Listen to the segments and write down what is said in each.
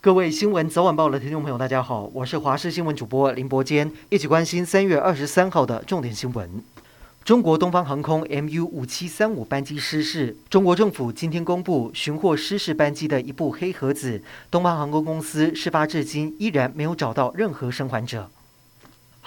各位新闻早晚报的听众朋友，大家好，我是华视新闻主播林伯坚，一起关心三月二十三号的重点新闻。中国东方航空 MU 五七三五班机失事，中国政府今天公布寻获失事班机的一部黑盒子，东方航空公司事发至今依然没有找到任何生还者。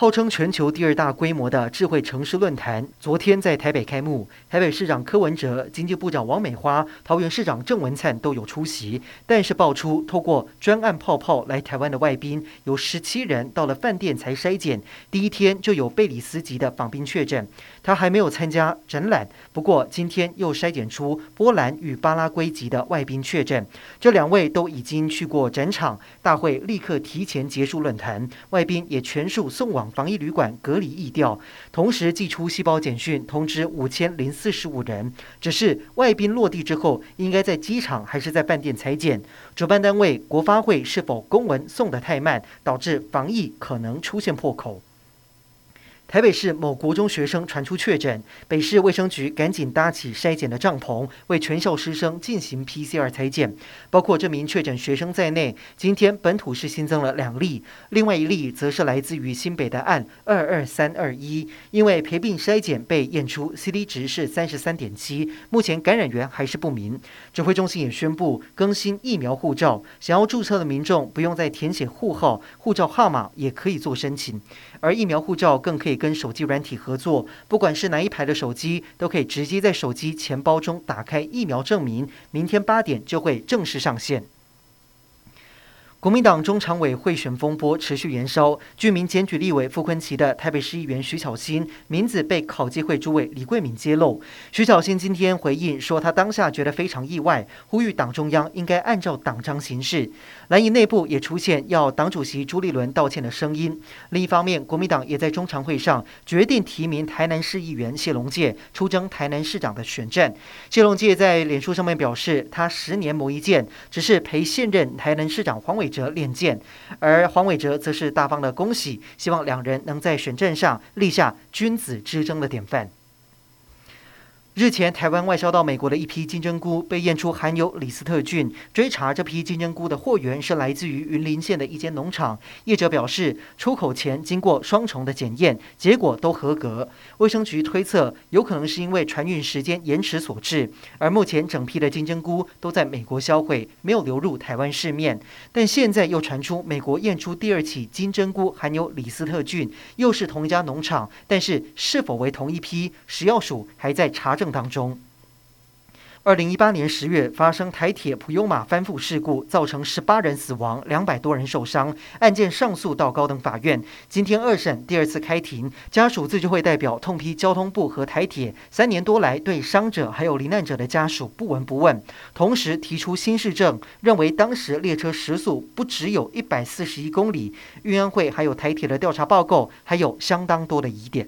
号称全球第二大规模的智慧城市论坛，昨天在台北开幕。台北市长柯文哲、经济部长王美花、桃园市长郑文灿都有出席。但是爆出透过专案泡泡来台湾的外宾有十七人，到了饭店才筛检，第一天就有贝里斯籍的访宾确诊。他还没有参加展览，不过今天又筛检出波兰与巴拉圭籍的外宾确诊。这两位都已经去过展场，大会立刻提前结束论坛，外宾也全数送往。防疫旅馆隔离疫调，同时寄出细胞简讯通知五千零四十五人。只是外宾落地之后，应该在机场还是在饭店裁剪？主办单位国发会是否公文送得太慢，导致防疫可能出现破口？台北市某国中学生传出确诊，北市卫生局赶紧搭起筛检的帐篷，为全校师生进行 PCR 裁检。包括这名确诊学生在内，今天本土是新增了两例，另外一例则是来自于新北的案二二三二一，因为陪病筛检被验出 CT 值是三十三点七，目前感染源还是不明。指挥中心也宣布更新疫苗护照，想要注册的民众不用再填写户号、护照号码，也可以做申请。而疫苗护照更可以跟手机软体合作，不管是哪一排的手机，都可以直接在手机钱包中打开疫苗证明。明天八点就会正式上线。国民党中常委贿选风波持续延烧，居民检举立委傅昆奇的台北市议员徐巧芯名字被考纪会主委李贵敏揭露。徐巧芯今天回应说，他当下觉得非常意外，呼吁党中央应该按照党章行事。蓝营内部也出现要党主席朱立伦道歉的声音。另一方面，国民党也在中常会上决定提名台南市议员谢龙介出征台南市长的选战。谢龙介在脸书上面表示，他十年磨一剑，只是陪现任台南市长黄伟哲练剑，而黄伟哲则是大方的恭喜，希望两人能在选战上立下君子之争的典范。日前，台湾外销到美国的一批金针菇被验出含有李斯特菌。追查这批金针菇的货源是来自于云林县的一间农场。业者表示，出口前经过双重的检验，结果都合格。卫生局推测，有可能是因为船运时间延迟所致。而目前整批的金针菇都在美国销毁，没有流入台湾市面。但现在又传出美国验出第二起金针菇含有李斯特菌，又是同一家农场，但是是否为同一批，食药署还在查证。当中，二零一八年十月发生台铁普悠玛翻覆事故，造成十八人死亡，两百多人受伤。案件上诉到高等法院，今天二审第二次开庭，家属自救会代表痛批交通部和台铁三年多来对伤者还有罹难者的家属不闻不问，同时提出新事证，认为当时列车时速不只有一百四十一公里。运安会还有台铁的调查报告还有相当多的疑点。